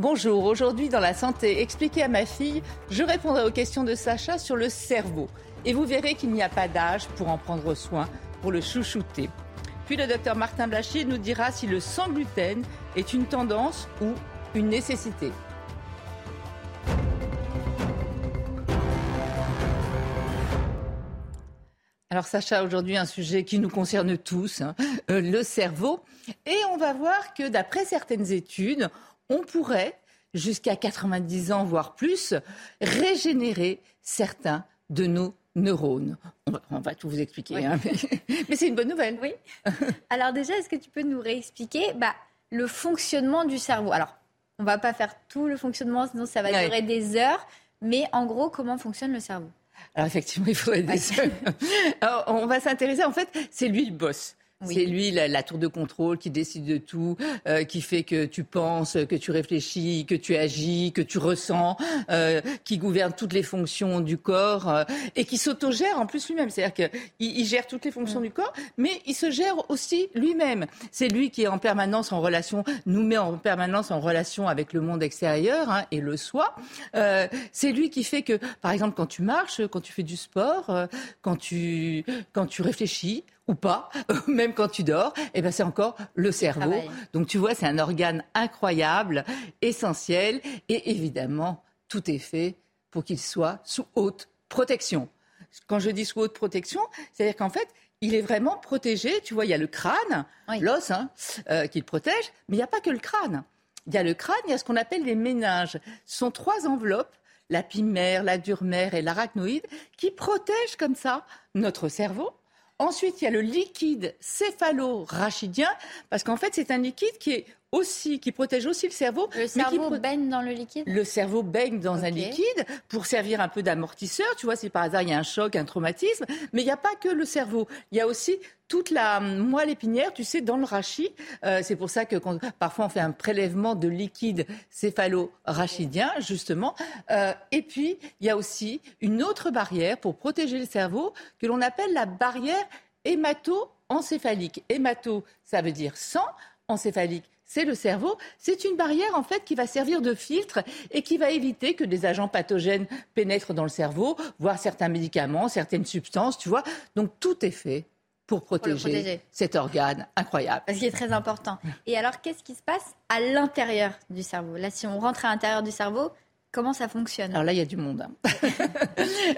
Bonjour, aujourd'hui dans la santé, expliquez à ma fille, je répondrai aux questions de Sacha sur le cerveau. Et vous verrez qu'il n'y a pas d'âge pour en prendre soin, pour le chouchouter. Puis le docteur Martin Blachier nous dira si le sans gluten est une tendance ou une nécessité. Alors Sacha, aujourd'hui un sujet qui nous concerne tous, hein, euh, le cerveau. Et on va voir que d'après certaines études, on pourrait, jusqu'à 90 ans, voire plus, régénérer certains de nos neurones. On va, tout vous expliquer, hein, mais, c'est une bonne nouvelle. Oui. Alors déjà, est-ce que tu peux nous réexpliquer bah, le fonctionnement du cerveau? Alors, on va pas faire tout le fonctionnement, sinon ça va durer des heures. Mais en gros, comment fonctionne le cerveau? Alors effectivement, il faudrait des heures. Alors, on va s'intéresser, en fait, c'est lui le boss. C'est lui la, tour de contrôle qui décide de tout, euh, qui fait que tu penses, que tu réfléchis, que tu agis, que tu ressens, euh, qui gouverne toutes les fonctions du corps euh, et qui s'autogère en plus lui-même. C'est-à-dire qu'il il gère toutes les fonctions mm. du corps, mais il se gère aussi lui-même. C'est lui qui est en permanence en relation, nous met en permanence en relation avec le monde extérieur hein, et le soi. c'est lui qui fait que, par exemple, quand tu marches, quand tu fais du sport, quand tu quand tu réfléchis ou pas, même quand tu dors, eh ben c'est encore le cerveau. Donc tu vois, c'est un organe incroyable, essentiel, et évidemment, tout est fait pour qu'il soit sous haute protection. Quand je dis sous haute protection, c'est-à-dire qu'en fait, il est vraiment protégé. Tu vois, il y a le crâne, l'os, hein, euh, qui le protège, mais il n'y a pas que le crâne. Il y a le crâne, il y a ce qu'on appelle les méninges. Ce sont trois enveloppes la pimère, la durmère et l'arachnoïde, qui protègent comme ça notre cerveau Ensuite, il y a le liquide céphalo-rachidien, parce qu'en fait, c'est un liquide qui est aussi, qui protège aussi le cerveau. Le cerveau baigne dans le liquide? Le cerveau baigne dans un liquide pour servir un peu d'amortisseur. Tu vois, si par hasard il y a un choc, un traumatisme. Mais il n'y a pas que le cerveau. Il y a aussi toute la moelle épinière, tu sais, dans le rachis. Euh, c'est pour ça que parfois on fait un prélèvement de liquide céphalo-rachidien, justement. Euh, et puis, il y a aussi une autre barrière pour protéger le cerveau que l'on appelle la barrière hémato-encéphalique. Hémato, ça veut dire sang. Encéphalique, c'est le cerveau. C'est une barrière en fait qui va servir de filtre et qui va éviter que des agents pathogènes pénètrent dans le cerveau, voire certains médicaments, certaines substances, tu vois. Donc tout est fait pour protéger, cet organe incroyable. Ce qui est très important. Et alors, qu'est-ce qui se passe à l'intérieur du cerveau? Là, si on rentre à l'intérieur du cerveau, Comment ça fonctionne Alors là, il y a du monde. Hein.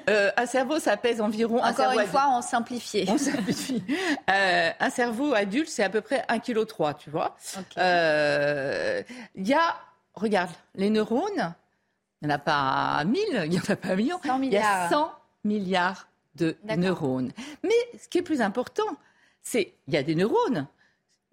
Euh, un cerveau, ça pèse environ. Encore un une fois, on simplifie. On simplifie. Euh, un cerveau adulte, c'est à peu près 1,3 kg, tu vois. Euh, il y a, regarde, les neurones, il n'y en a pas 1000, il n'y en a pas 1 million. Il y a 100 milliards de neurones. Mais ce qui est plus important, c'est il y a des neurones,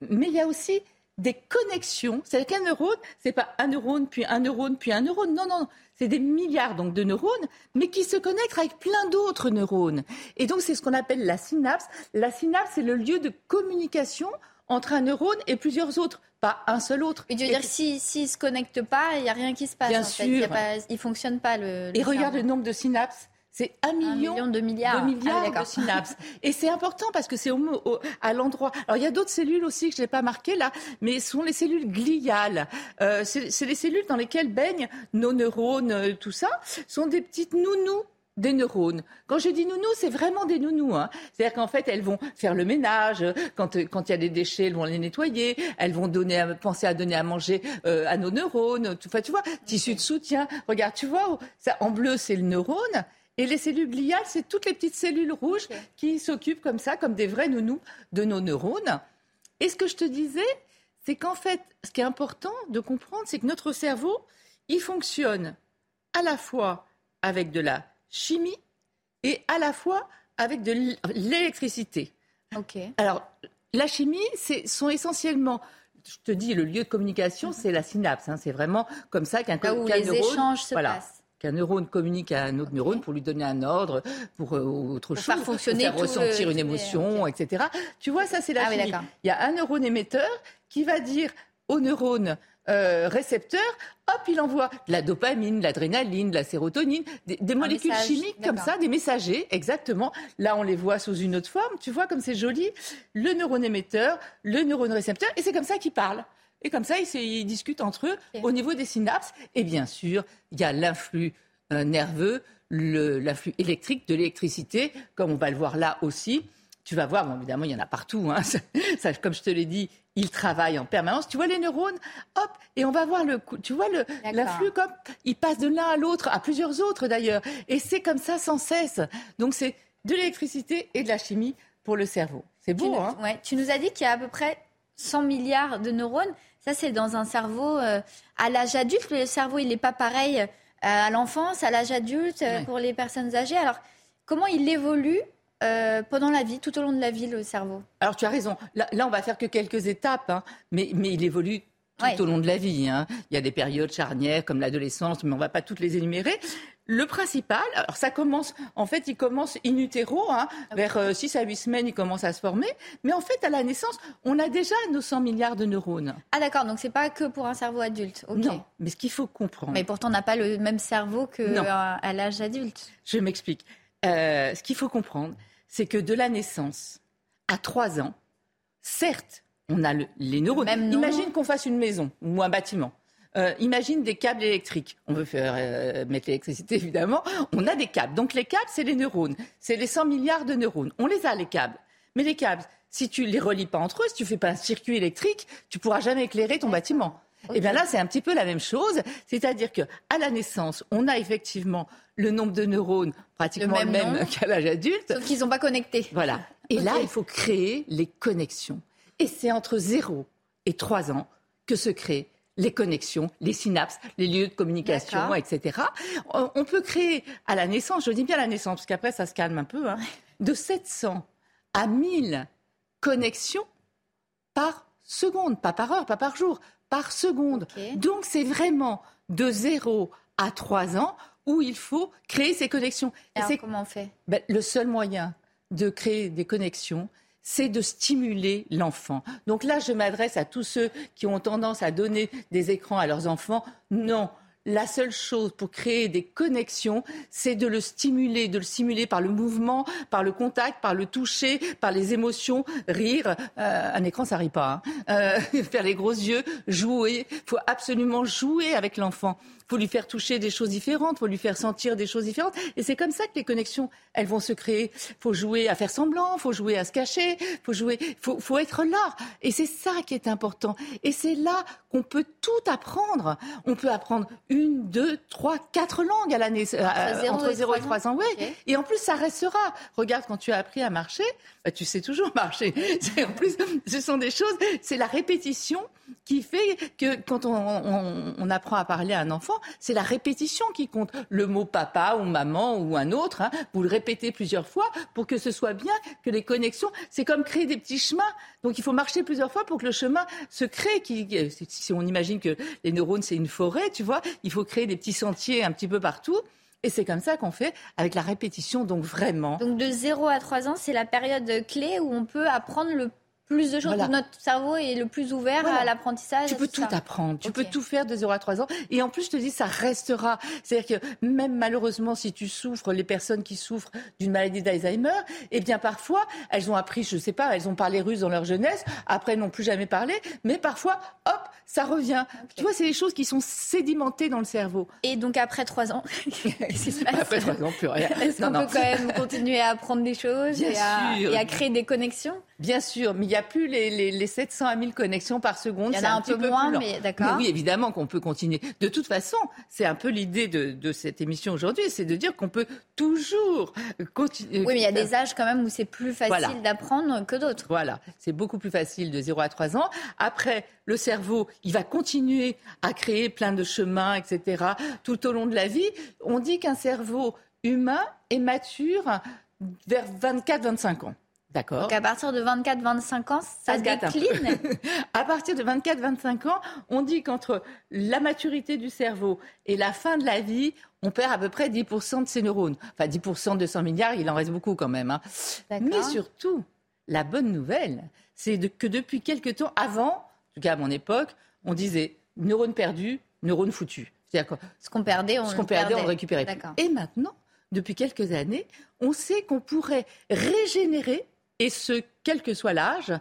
mais il y a aussi des connexions. C'est-à-dire qu'un neurone, c'est pas un neurone, puis un neurone, puis un neurone. Non, non, c'est des milliards donc de neurones, mais qui se connectent avec plein d'autres neurones. Et donc, c'est ce qu'on appelle la synapse. La synapse, c'est le lieu de communication entre un neurone et plusieurs autres, pas un seul autre. Et tu veux dire, s'ils ne se connectent pas, il n'y a rien qui se passe. Bien sûr. il ne fonctionne pas le. et regarde le nombre de synapses. C'est un million, de milliards de, milliards ah de synapses. Et c'est important parce que c'est à l'endroit. Alors il y a d'autres cellules aussi que je n'ai pas marquées là, mais ce sont les cellules gliales. Euh, c'est les cellules dans lesquelles baignent nos neurones, euh, tout ça. Ce sont des petites nounous des neurones. Quand je dis nounou, c'est vraiment des nounous. Hein. C'est-à-dire qu'en fait, elles vont faire le ménage. Quand quand il y a des déchets, elles vont les nettoyer. Elles vont donner, penser à donner à manger euh, à nos neurones. Enfin, tu vois, tissu de soutien. Regarde, tu vois, ça, en bleu, c'est le neurone. Et les cellules gliales, c'est toutes les petites cellules rouges qui s'occupent comme ça, comme des vrais nounous de nos neurones. Et ce que je te disais, c'est qu'en fait, ce qui est important de comprendre, c'est que notre cerveau, il fonctionne à la fois avec de la chimie et à la fois avec de l'électricité. Alors, la chimie, ce sont essentiellement je te dis, le lieu de communication, c'est la synapse. Hein. c'est vraiment comme ça qu'un Là où les échanges se passent qu'un neurone communique à un autre neurone pour lui donner un ordre, pour euh, autre chose, faire fonctionner, pour faire ressentir une émotion, etc. Tu vois, ça c'est la ah chimie. Il y a un neurone émetteur qui va dire au neurone euh, récepteur, hop, il envoie de la dopamine, de l'adrénaline, de la sérotonine, des, molécules chimiques comme ça, des messagers, exactement. Là, on les voit sous une autre forme. Tu vois comme c'est joli. Le neurone émetteur, le neurone récepteur, et c'est comme ça qu'ils parlent. Et comme ça, ils, discutent entre eux au niveau des synapses. Et bien sûr, il y a l'influx euh, nerveux, l'influx électrique de l'électricité, comme on va le voir là aussi. Tu vas voir, bon, évidemment, il y en a partout. Hein. Ça, comme je te l'ai dit, ils travaillent en permanence. Tu vois les neurones, hop, et on va voir le, tu vois le l'influx comme il passe de l'un à l'autre, à plusieurs autres d'ailleurs, et c'est comme ça sans cesse. Donc c'est de l'électricité et de la chimie pour le cerveau. C'est beau, tu, hein ouais. Tu nous as dit qu'il y a à peu près 100 milliards de neurones. Ça, c'est dans un cerveau euh, à l'âge adulte. Le cerveau, il n'est pas pareil euh, à l'enfance, à l'âge adulte, euh, pour les personnes âgées. Alors, comment il évolue pendant la vie, tout au long de la vie, le cerveau? Alors, tu as raison. Là, là on va faire que quelques étapes, hein. mais, mais il évolue tout au long de la vie. Hein. Il y a des périodes charnières comme l'adolescence, mais on ne va pas toutes les énumérer. Le principal, alors ça commence, en fait, il commence in utero, hein, vers 6 euh, à 8 semaines, il commence à se former. Mais en fait, à la naissance, on a déjà nos 100 milliards de neurones. Ah d'accord, donc c'est pas que pour un cerveau adulte. Non, mais ce qu'il faut comprendre. Mais pourtant, on n'a pas le même cerveau qu'à à, l'âge adulte. Je m'explique. Euh, ce qu'il faut comprendre, c'est que de la naissance à 3 ans, certes, on a les neurones. Imagine qu'on fasse une maison ou un bâtiment. Euh, imagine des câbles électriques. On veut faire euh, mettre l'électricité, évidemment. On a des câbles. Donc les câbles, c'est les neurones. C'est les 100 milliards de neurones. On les a, les câbles. Mais les câbles, si tu les relis pas entre eux, si tu fais pas un circuit électrique, tu pourras jamais éclairer ton bâtiment. Et eh bien là, c'est un petit peu la même chose. C'est-à-dire que à la naissance, on a effectivement le nombre de neurones pratiquement le même, qu'à l'âge adulte. Sauf qu'ils sont pas connectés. Voilà. Et là, il faut créer les connexions. Et c'est entre 0 et 3 ans que se créent les connexions, les synapses, les lieux de communication, etc. On peut créer à la naissance, je dis bien à la naissance, parce qu'après ça se calme un peu, hein, de 700 à 1000 connexions par seconde, pas par heure, pas par jour, par seconde. Donc c'est vraiment de 0 à 3 ans où il faut créer ces connexions. Et Alors, comment on fait? Ben, Le seul moyen de créer des connexions, c'est de stimuler l'enfant. Donc là, je m'adresse à tous ceux qui ont tendance à donner des écrans à leurs enfants. Non, la seule chose pour créer des connexions, c'est de le stimuler, de le stimuler par le mouvement, par le contact, par le toucher, par les émotions, rire. Euh, un écran, ça rit pas. Hein. Euh, faire les gros yeux, jouer. Il faut absolument jouer avec l'enfant faut lui faire toucher des choses différentes, faut lui faire sentir des choses différentes. Et c'est comme ça que les connexions, elles vont se créer. faut jouer à faire semblant, faut jouer à se cacher, faut jouer, faut, faut être là. Et c'est ça qui est important. Et c'est là qu'on peut tout apprendre. On peut apprendre une, deux, trois, quatre langues à l'année, entre 0 et 3 ans. Ouais. Et en plus, ça restera. Regarde, quand tu as appris à marcher, bah, tu sais toujours marcher. En plus, ce sont des choses, c'est la répétition qui fait que quand on, apprend à parler à un enfant, c'est la répétition qui compte. Le mot papa ou maman ou un autre, hein, vous le répétez plusieurs fois pour que ce soit bien, que les connexions, c'est comme créer des petits chemins. Donc il faut marcher plusieurs fois pour que le chemin se crée. si on imagine que les neurones, c'est une forêt, tu vois, il faut créer des petits sentiers un petit peu partout. Et c'est comme ça qu'on fait avec la répétition, donc vraiment. Donc de 0 à 3 ans, c'est la période clé où on peut apprendre le plus de choses. Notre cerveau est le plus ouvert à l'apprentissage. Tu peux tout, apprendre, tu peux tout faire de 0 à 3 ans. Et en plus, je te dis, ça restera. C'est-à-dire que même malheureusement, si tu souffres, les personnes qui souffrent d'une maladie d'Alzheimer, eh bien parfois, elles ont appris, je ne sais pas, elles ont parlé russe dans leur jeunesse, après n'ont plus jamais parlé, mais parfois, hop, ça revient. Tu vois, c'est des choses qui sont sédimentées dans le cerveau. Et donc après 3 ans, qu'est-ce qui se passe Après 3 ans, plus rien. Est-ce qu'on peut quand même continuer à apprendre des choses et à, et à créer des connexions? Bien sûr, mais il n'y a plus les, les, 700 à 1000 connexions par seconde. Il y en a un, peu, moins, mais d'accord. Oui, évidemment qu'on peut continuer. De toute façon, c'est un peu l'idée de, de, cette émission aujourd'hui, c'est de dire qu'on peut toujours continuer. Oui, mais il y a des âges quand même où c'est plus facile d'apprendre que d'autres. Voilà, c'est beaucoup plus facile de 0 à 3 ans. Après, le cerveau, il va continuer à créer plein de chemins, etc., tout au long de la vie. On dit qu'un cerveau humain est mature vers 24-25 ans. D'accord. Donc à partir de 24-25 ans, ça, se décline À partir de 24-25 ans, on dit qu'entre la maturité du cerveau et la fin de la vie, on perd à peu près 10% de ses neurones. Enfin, 10% de 100 milliards, il en reste beaucoup quand même. Hein. Mais surtout, la bonne nouvelle, c'est que depuis quelques temps, avant, en tout cas à mon époque, on disait neurones perdus, neurones foutus. Ce qu'on perdait, on, ce qu'on perdait, on récupérait. Et maintenant, depuis quelques années, on sait qu'on pourrait régénérer, et ce, quel que soit l'âge,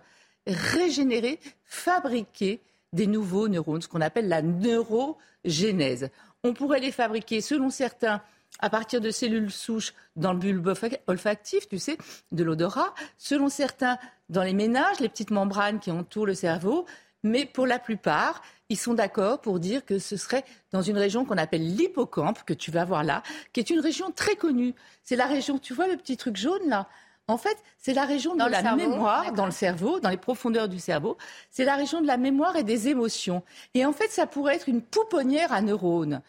régénérer, fabriquer des nouveaux neurones, ce qu'on appelle la neurogénèse. On pourrait les fabriquer, selon certains, à partir de cellules souches dans le bulbe olfactif, tu sais, de l'odorat, selon certains, dans les ménages, les petites membranes qui entourent le cerveau, mais pour la plupart, ils sont d'accord pour dire que ce serait dans une région qu'on appelle l'hippocampe, que tu vas voir là, qui est une région très connue. C'est la région, tu vois le petit truc jaune là? En fait, c'est la région de la mémoire dans le cerveau, dans les profondeurs du cerveau. C'est la région de la mémoire et des émotions. Et en fait, ça pourrait être une pouponnière à neurones.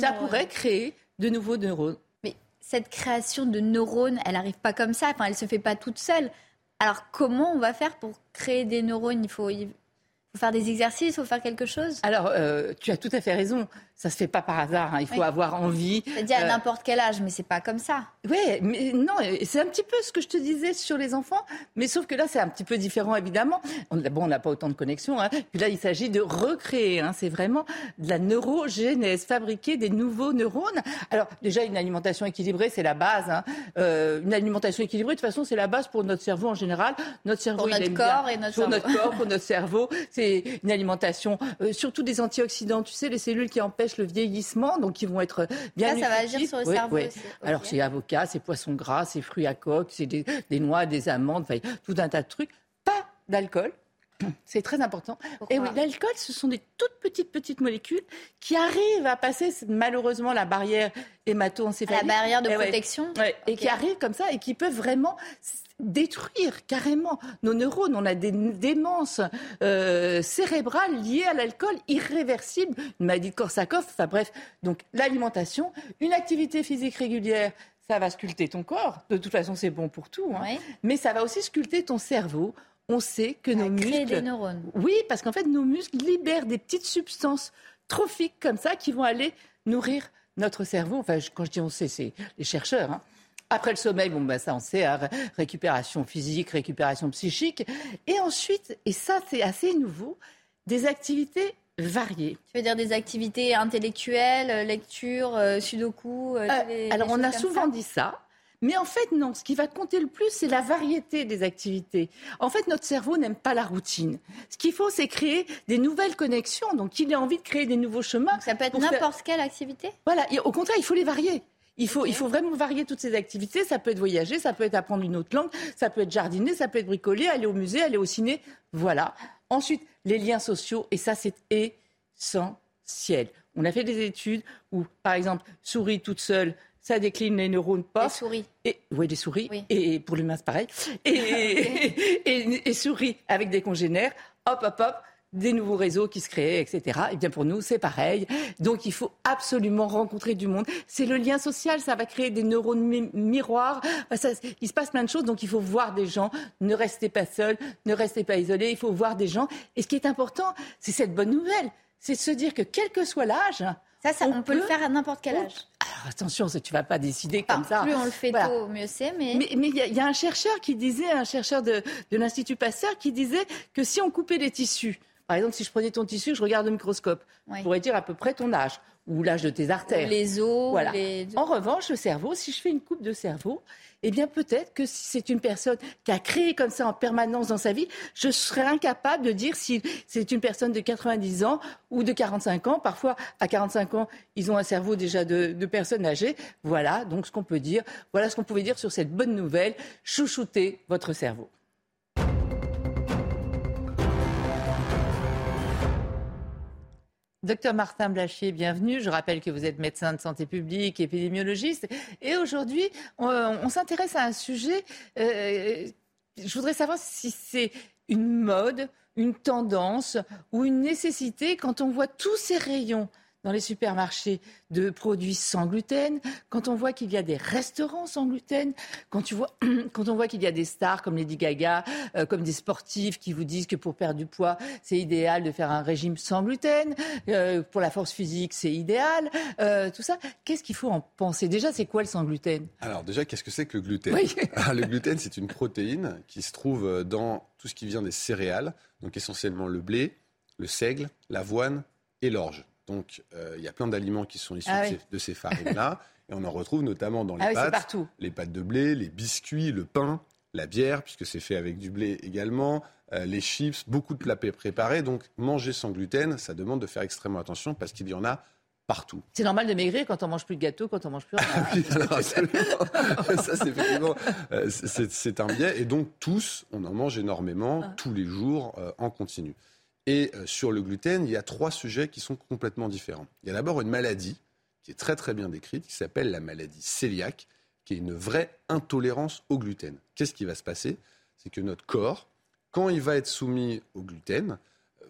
ça pourrait créer de nouveaux neurones. Mais cette création de neurones, elle n'arrive pas comme ça. Enfin, elle se fait pas toute seule. Alors, comment on va faire pour créer des neurones? Il faut, faut faire des exercices, il faut faire quelque chose? Alors, euh, tu as tout à fait raison. Ça se fait pas par hasard. Hein. Il faut avoir envie. C'est-à-dire à euh, n'importe quel âge, mais c'est pas comme ça. Oui, mais non, c'est un petit peu ce que je te disais sur les enfants, mais sauf que là, c'est un petit peu différent, évidemment. On, bon, on n'a pas autant de connexions. Hein. Puis là, il s'agit de recréer. Hein. C'est vraiment de la neurogénèse, fabriquer des nouveaux neurones. Alors, déjà, une alimentation équilibrée, c'est la base. Euh, une alimentation équilibrée, de toute façon, c'est la base pour notre cerveau en général. Notre cerveau, pour notre corps et notre pour notre corps, pour notre cerveau. C'est une alimentation, euh, surtout des antioxydants. Tu sais, les cellules qui empêchent le vieillissement, donc ils vont être bien. Là, ça va agir sur le cerveau aussi. Alors c'est avocat, c'est poisson gras, c'est fruits à coque, c'est des, noix, des amandes, enfin, tout un tas de trucs. Pas d'alcool. C'est très important. et oui, l'alcool, ce sont des toutes petites petites molécules qui arrivent à passer malheureusement la barrière hémato-encéphalique. La barrière de protection. Et qui arrivent comme ça et qui peuvent vraiment détruire carrément nos neurones. On a des démences euh, cérébrales liées à l'alcool irréversibles, une maladie de Korsakoff, enfin bref. Donc l'alimentation, une activité physique régulière, ça va sculpter ton corps. De toute façon, c'est bon pour tout. Hein. Mais ça va aussi sculpter ton cerveau. On sait que nos muscles. des neurones. Oui, parce qu'en fait, nos muscles libèrent des petites substances trophiques comme ça qui vont aller nourrir notre cerveau. Enfin, quand je dis on sait, c'est les chercheurs. Hein. Après le sommeil, bon, ben ça on sait, hein, récupération physique, récupération psychique. Et ensuite, et ça c'est assez nouveau, des activités variées. Tu veux dire des activités intellectuelles, lecture, euh, sudoku euh, euh, Alors on a souvent dit ça. Mais en fait, non. Ce qui va compter le plus, c'est la variété des activités. En fait, notre cerveau n'aime pas la routine. Ce qu'il faut, c'est créer des nouvelles connexions. Donc, il a envie de créer des nouveaux chemins. ça peut être n'importe quelle activité? Voilà. Et au contraire, il faut les varier. Il faut, il faut vraiment varier toutes ces activités. Ça peut être voyager, ça peut être apprendre une autre langue, ça peut être jardiner, ça peut être bricoler, aller au musée, aller au ciné. Voilà. Ensuite, les liens sociaux, et ça, c'est essentiel. On a fait des études où, par exemple, souris toute seule, ça décline les neurones pas. Des souris. Et, oui, des souris. Et pour l'humain, c'est pareil. Et, et, et, souris avec des congénères, hop, hop, hop, des nouveaux réseaux qui se créent, etc. Et bien pour nous, c'est pareil. Donc il faut absolument rencontrer du monde. C'est le lien social, ça va créer des neurones miroirs. il se passe plein de choses, donc il faut voir des gens. Ne restez pas seul, ne restez pas isolé. Il faut voir des gens. Et ce qui est important, c'est cette bonne nouvelle, c'est de se dire que quel que soit l'âge, ça, on, peut, le faire à n'importe quel âge. Alors attention, tu vas pas décider comme ça. Plus on le fait tôt, mieux c'est. Mais mais il y, a un chercheur qui disait, un chercheur de, de l'Institut Pasteur, qui disait que si on coupait les tissus par exemple, si je prenais ton tissu, je regarde le microscope, je pourrais dire à peu près ton âge ou l'âge de tes artères. les os. Voilà. En revanche, le cerveau, si je fais une coupe de cerveau, eh bien peut-être que si c'est une personne qui a créé comme ça en permanence dans sa vie, je serais incapable de dire si c'est une personne de 90 ans ou de 45 ans. Parfois, à 45 ans, ils ont un cerveau déjà de, de personnes âgées. Voilà donc ce qu'on peut dire. Voilà ce qu'on pouvait dire sur cette bonne nouvelle. Chouchoutez votre cerveau. Docteur Martin Blachier, bienvenue. Je rappelle que vous êtes médecin de santé publique, épidémiologiste. Et aujourd'hui, on, s'intéresse à un sujet. Euh, je voudrais savoir si c'est une mode, une tendance ou une nécessité quand on voit tous ces rayons dans les supermarchés de produits sans gluten, quand on voit qu'il y a des restaurants sans gluten, quand, tu vois, quand on voit qu'il y a des stars comme Lady Gaga, euh, comme des sportifs qui vous disent que pour perdre du poids, c'est idéal de faire un régime sans gluten, euh, pour la force physique, c'est idéal, euh, tout ça, qu'est-ce qu'il faut en penser? Déjà, c'est quoi le sans gluten? Alors déjà, qu'est-ce que c'est que le gluten? Ah, Le gluten, c'est une protéine qui se trouve dans tout ce qui vient des céréales, donc essentiellement le blé, le seigle, l'avoine et l'orge. Donc, euh, il y a plein d'aliments qui sont issus ah de, ces, farines-là. et on en retrouve notamment dans les ah pâtes. Les pâtes de blé, les biscuits, le pain, la bière, puisque c'est fait avec du blé également, euh, les chips, beaucoup de plats préparés. Donc, manger sans gluten, ça demande de faire extrêmement attention parce qu'il y en a partout. C'est normal de maigrir quand on mange plus de gâteau, quand on mange plus. Ah oui, alors ça, c'est euh, c'est un biais. Et donc, tous, on en mange énormément, tous les jours, en continu. Et euh, sur le gluten, il y a trois sujets qui sont complètement différents. Il y a d'abord une maladie qui est très très bien décrite, qui s'appelle la maladie cœliaque, qui est une vraie intolérance au gluten. Qu'est-ce qui va se passer? C'est que notre corps, quand il va être soumis au gluten,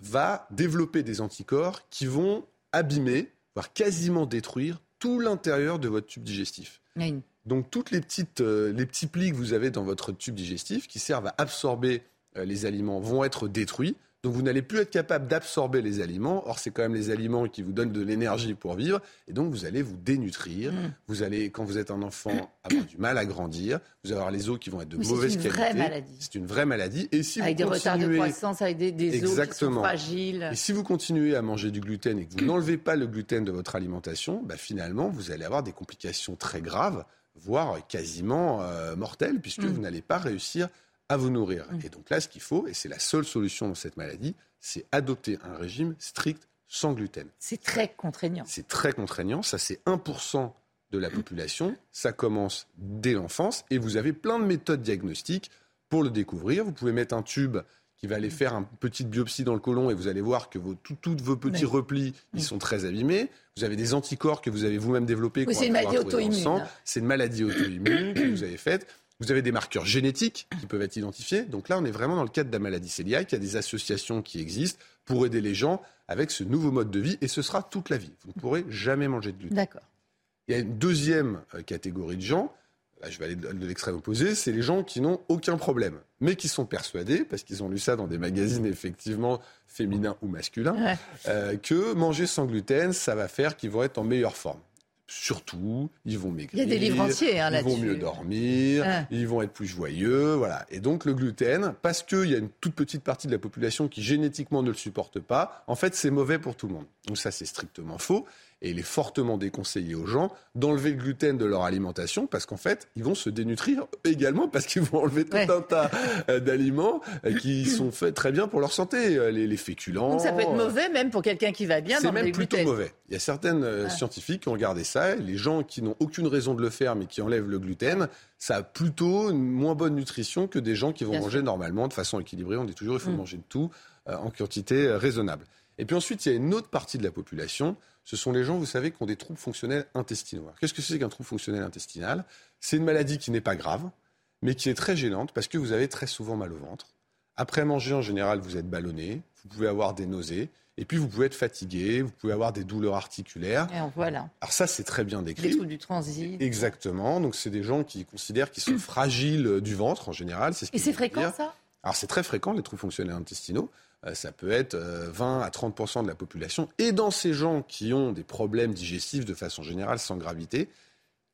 va développer des anticorps qui vont abîmer, voire quasiment détruire tout l'intérieur de votre tube digestif. Donc toutes les, petites, euh, les petits plis que vous avez dans votre tube digestif qui servent à absorber euh, les aliments vont être détruits. Donc vous n'allez plus être capable d'absorber les aliments. Or, c'est quand même les aliments qui vous donnent de l'énergie pour vivre. Et donc, vous allez vous dénutrir. Mm. Vous allez, quand vous êtes un enfant, avoir du mal à grandir. Vous allez avoir les os qui vont être de mauvaise qualité. C'est une vraie maladie. C'est une vraie maladie. Et si avec des retards de croissance, avec des, des os qui sont fragiles. Et si vous continuez à manger du gluten et que vous n'enlevez pas le gluten de votre alimentation, bah, finalement, vous allez avoir des complications très graves, voire quasiment euh, mortelles, puisque mm. vous n'allez pas réussir à vous nourrir. Mm. Et donc là, ce qu'il faut, et c'est la seule solution dans cette maladie, c'est adopter un régime strict sans gluten. C'est très contraignant. C'est très contraignant. Ça, c'est 1% de la population. Ça commence dès l'enfance. Et vous avez plein de méthodes diagnostiques pour le découvrir. Vous pouvez mettre un tube qui va aller faire une petite biopsie dans le côlon et vous allez voir que vos, tous vos petits replis, ils sont très abîmés. Vous avez des anticorps que vous avez vous-même développés. c'est une maladie auto-immune. C'est une maladie auto-immune que vous avez faite. Vous avez des marqueurs génétiques qui peuvent être identifiés. Donc là, on est vraiment dans le cadre de la maladie cœliaque. Il y a des associations qui existent pour aider les gens avec ce nouveau mode de vie et ce sera toute la vie. Vous ne pourrez jamais manger de gluten. D'accord. Il y a une deuxième euh, catégorie de gens. Là, je vais aller de l'extrême opposé. C'est les gens qui n'ont aucun problème, mais qui sont persuadés, parce qu'ils ont lu ça dans des magazines effectivement féminins ou masculins, euh, que manger sans gluten, ça va faire qu'ils vont être en meilleure forme surtout, ils vont maigrir. Il y a des livres entiers hein, là-dessus. Ils vont mieux dormir, ah. ils vont être plus joyeux, voilà. Et donc le gluten, parce qu'il y a une toute petite partie de la population qui génétiquement ne le supporte pas, en fait c'est mauvais pour tout le monde. Donc ça c'est strictement faux. Et il est fortement déconseillé aux gens d'enlever le gluten de leur alimentation parce qu'en fait, ils vont se dénutrir également parce qu'ils vont enlever tout un tas euh, d'aliments euh, qui sont faits très bien pour leur santé, euh, les, féculents. Donc ça peut être mauvais même pour quelqu'un qui va bien. C'est même plutôt mauvais. Il y a certaines scientifiques qui ont regardé ça. Les gens qui n'ont aucune raison de le faire mais qui enlèvent le gluten, ça a plutôt une moins bonne nutrition que des gens qui vont manger normalement de façon équilibrée. On dit toujours il faut mm. manger de tout en quantité raisonnable. Et puis ensuite, il y a une autre partie de la population ce sont les gens, vous savez, qui ont des troubles fonctionnels intestinaux. Qu'est-ce que c'est qu'un trouble fonctionnel intestinal? C'est une maladie qui n'est pas grave, mais qui est très gênante parce que vous avez très souvent mal au ventre. Après manger, en général, vous êtes ballonné, vous pouvez avoir des nausées, et puis vous pouvez être fatigué, vous pouvez avoir des douleurs articulaires. Et voilà. Alors ça, c'est très bien décrit. Les troubles du transit. Exactement. Donc c'est des gens qui considèrent qu'ils sont fragiles du ventre en général. Ce et c'est fréquent ça? Alors c'est très fréquent les troubles fonctionnels intestinaux. Euh, ça peut être 20 euh, à 30% de la population. Et dans ces gens qui ont des problèmes digestifs de façon générale sans gravité,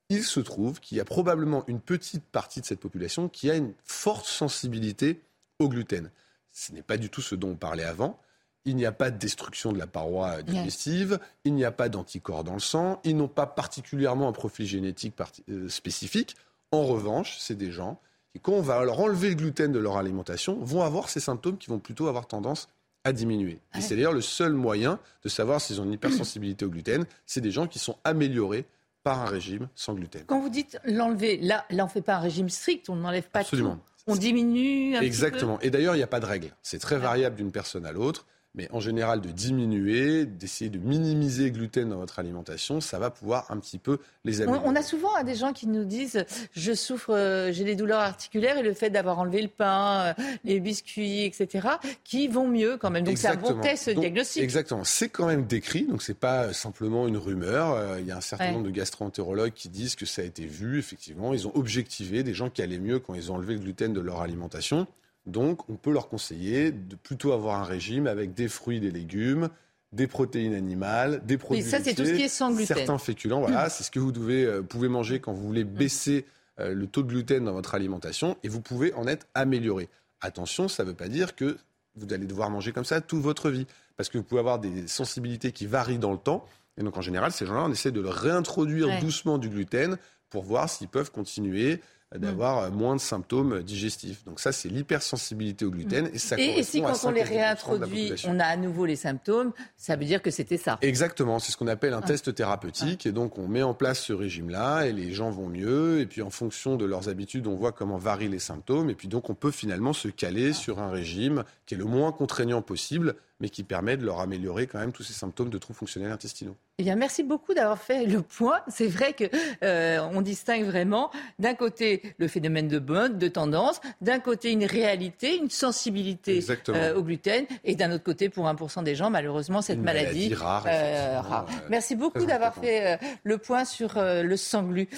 il se trouve qu'il y a probablement une petite partie de cette population qui a une forte sensibilité au gluten. Ce n'est pas du tout ce dont on parlait avant. Il n'y a pas de destruction de la paroi digestive, il n'y a pas d'anticorps dans le sang, ils n'ont pas particulièrement un profil génétique euh, spécifique. En revanche, c'est des gens qui, quand on va leur enlever le gluten de leur alimentation, vont avoir ces symptômes qui vont plutôt avoir tendance à diminuer. Et c'est d'ailleurs le seul moyen de savoir s'ils ont une hypersensibilité au gluten, c'est des gens qui sont améliorés par un régime sans gluten. Quand vous dites l'enlever, là, là on ne fait pas un régime strict, on n'enlève pas Absolument. On diminue un Exactement. Et d'ailleurs, il n'y a pas de règle. C'est très variable d'une personne à l'autre. Mais en général de diminuer, d'essayer de minimiser le gluten dans votre alimentation, ça va pouvoir un petit peu les améliorer. On, a souvent hein, des gens qui nous disent je souffre, euh, j'ai des douleurs articulaires et le fait d'avoir enlevé le pain, euh, les biscuits, etc., qui vont mieux quand même. Donc c'est un bon test diagnostic. Exactement, c'est quand même décrit, donc c'est pas simplement une rumeur. Euh, il y a un certain nombre de gastro-entérologues qui disent que ça a été vu, effectivement, ils ont objectivé des gens qui allaient mieux quand ils ont enlevé le gluten de leur alimentation. Donc, on peut leur conseiller de plutôt avoir un régime avec des fruits, des légumes, des protéines animales, des produits. Et ça, c'est tout ce qui est sans gluten. Certains féculents, voilà, c'est ce que vous devez, euh, pouvez manger quand vous voulez baisser euh, le taux de gluten dans votre alimentation et vous pouvez en être amélioré. Attention, ça ne veut pas dire que vous allez devoir manger comme ça toute votre vie, parce que vous pouvez avoir des sensibilités qui varient dans le temps. Et donc, en général, ces gens-là, on essaie de leur réintroduire doucement du gluten pour voir s'ils peuvent continuer d'avoir euh, moins de symptômes digestifs. Donc ça, c'est l'hypersensibilité au gluten. Et, ça et, si quand on les réintroduit, on a à nouveau les symptômes, ça veut dire que c'était ça. Exactement, c'est ce qu'on appelle un ah. test thérapeutique. Et donc on met en place ce régime-là et les gens vont mieux. Et puis en fonction de leurs habitudes, on voit comment varient les symptômes. Et puis donc on peut finalement se caler sur un régime qui est le moins contraignant possible mais qui permet de leur améliorer quand même tous ces symptômes de troubles fonctionnels intestinaux. Eh bien, merci beaucoup d'avoir fait le point. C'est vrai que euh, on distingue vraiment d'un côté le phénomène de mode, de tendance, d'un côté une réalité, une sensibilité euh, au gluten, et d'un autre côté, pour 1% des gens, malheureusement, cette maladie, maladie rare. Euh, merci beaucoup d'avoir fait le point sur le sanglu.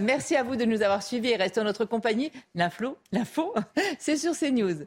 merci à vous de nous avoir suivis et restez en notre compagnie. L'info, l'info, c'est sur CNews.